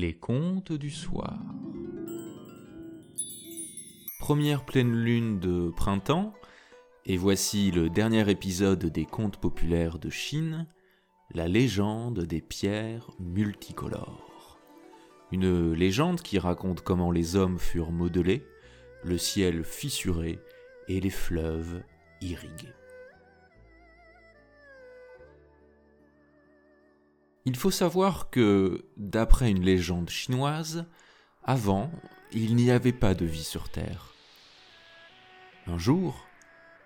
Les contes du soir. Première pleine lune de printemps, et voici le dernier épisode des contes populaires de Chine, la légende des pierres multicolores. Une légende qui raconte comment les hommes furent modelés, le ciel fissuré et les fleuves irrigués. Il faut savoir que, d'après une légende chinoise, avant, il n'y avait pas de vie sur Terre. Un jour,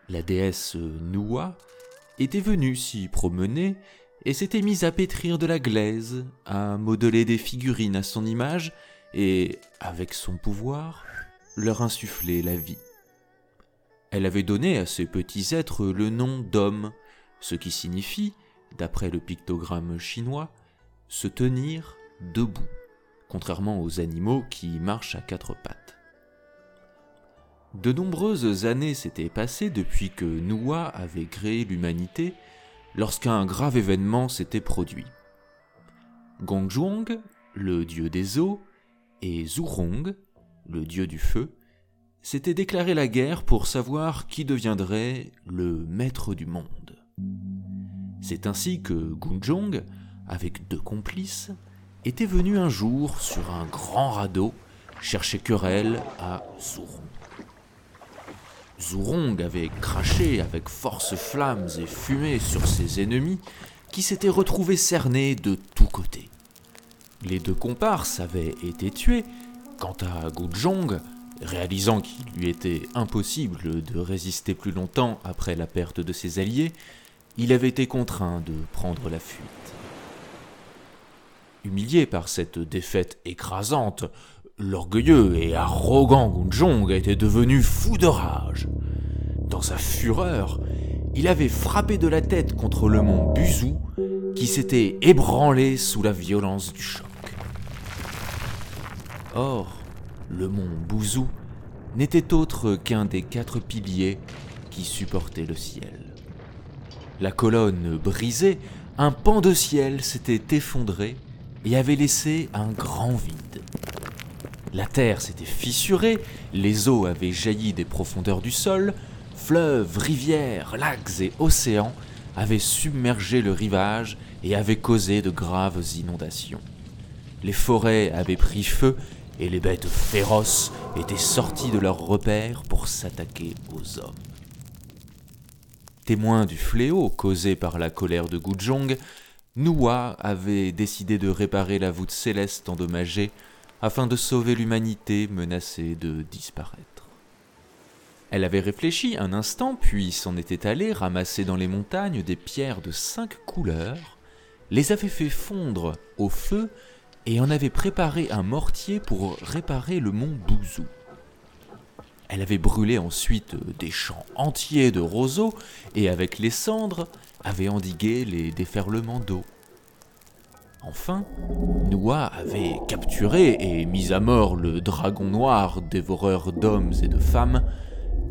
la déesse Nua était venue s'y promener et s'était mise à pétrir de la glaise, à modeler des figurines à son image et, avec son pouvoir, leur insuffler la vie. Elle avait donné à ces petits êtres le nom d'hommes, ce qui signifie d'après le pictogramme chinois, se tenir debout, contrairement aux animaux qui marchent à quatre pattes. De nombreuses années s'étaient passées depuis que Nua avait créé l'humanité lorsqu'un grave événement s'était produit. Gongzhuang, le dieu des eaux, et Zhurong, le dieu du feu, s'étaient déclaré la guerre pour savoir qui deviendrait le maître du monde. C'est ainsi que Gunjong, avec deux complices, était venu un jour sur un grand radeau chercher querelle à Zhurong. Zhurong avait craché avec force flammes et fumée sur ses ennemis qui s'étaient retrouvés cernés de tous côtés. Les deux comparses avaient été tués. Quant à Gujong, réalisant qu'il lui était impossible de résister plus longtemps après la perte de ses alliés, il avait été contraint de prendre la fuite. Humilié par cette défaite écrasante, l'orgueilleux et arrogant Gunjong était devenu fou de rage. Dans sa fureur, il avait frappé de la tête contre le mont Buzu, qui s'était ébranlé sous la violence du choc. Or, le mont Buzu n'était autre qu'un des quatre piliers qui supportaient le ciel la colonne brisée, un pan de ciel s'était effondré et avait laissé un grand vide. La terre s'était fissurée, les eaux avaient jailli des profondeurs du sol, fleuves, rivières, lacs et océans avaient submergé le rivage et avaient causé de graves inondations. Les forêts avaient pris feu et les bêtes féroces étaient sorties de leurs repères pour s'attaquer aux hommes. Témoin du fléau causé par la colère de Gujong, Nua avait décidé de réparer la voûte céleste endommagée afin de sauver l'humanité menacée de disparaître. Elle avait réfléchi un instant, puis s'en était allée ramasser dans les montagnes des pierres de cinq couleurs, les avait fait fondre au feu et en avait préparé un mortier pour réparer le mont Bouzou. Elle avait brûlé ensuite des champs entiers de roseaux et avec les cendres avait endigué les déferlements d'eau. Enfin, Noah avait capturé et mis à mort le dragon noir, dévoreur d'hommes et de femmes.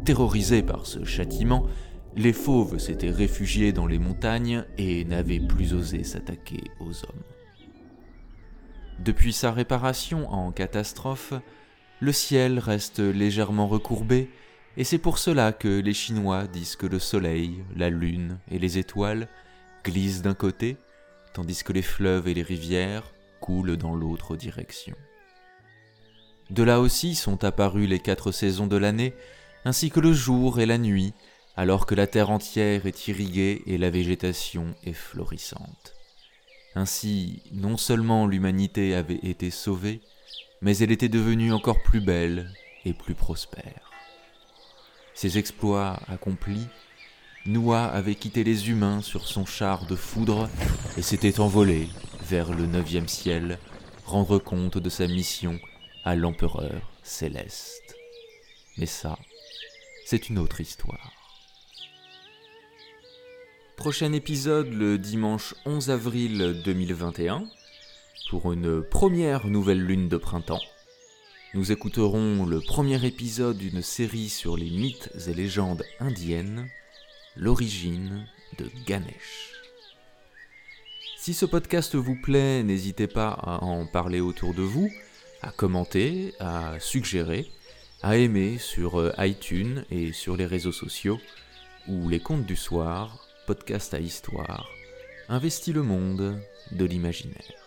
Terrorisés par ce châtiment, les fauves s'étaient réfugiés dans les montagnes et n'avaient plus osé s'attaquer aux hommes. Depuis sa réparation en catastrophe, le ciel reste légèrement recourbé, et c'est pour cela que les Chinois disent que le soleil, la lune et les étoiles glissent d'un côté, tandis que les fleuves et les rivières coulent dans l'autre direction. De là aussi sont apparues les quatre saisons de l'année, ainsi que le jour et la nuit, alors que la terre entière est irriguée et la végétation est florissante. Ainsi, non seulement l'humanité avait été sauvée, mais elle était devenue encore plus belle et plus prospère. Ses exploits accomplis, Noah avait quitté les humains sur son char de foudre et s'était envolé vers le neuvième ciel, rendre compte de sa mission à l'empereur céleste. Mais ça, c'est une autre histoire. Prochain épisode le dimanche 11 avril 2021 pour une première nouvelle lune de printemps. Nous écouterons le premier épisode d'une série sur les mythes et légendes indiennes, l'origine de Ganesh. Si ce podcast vous plaît, n'hésitez pas à en parler autour de vous, à commenter, à suggérer, à aimer sur euh, iTunes et sur les réseaux sociaux, ou les contes du soir, podcast à histoire, investit le monde de l'imaginaire.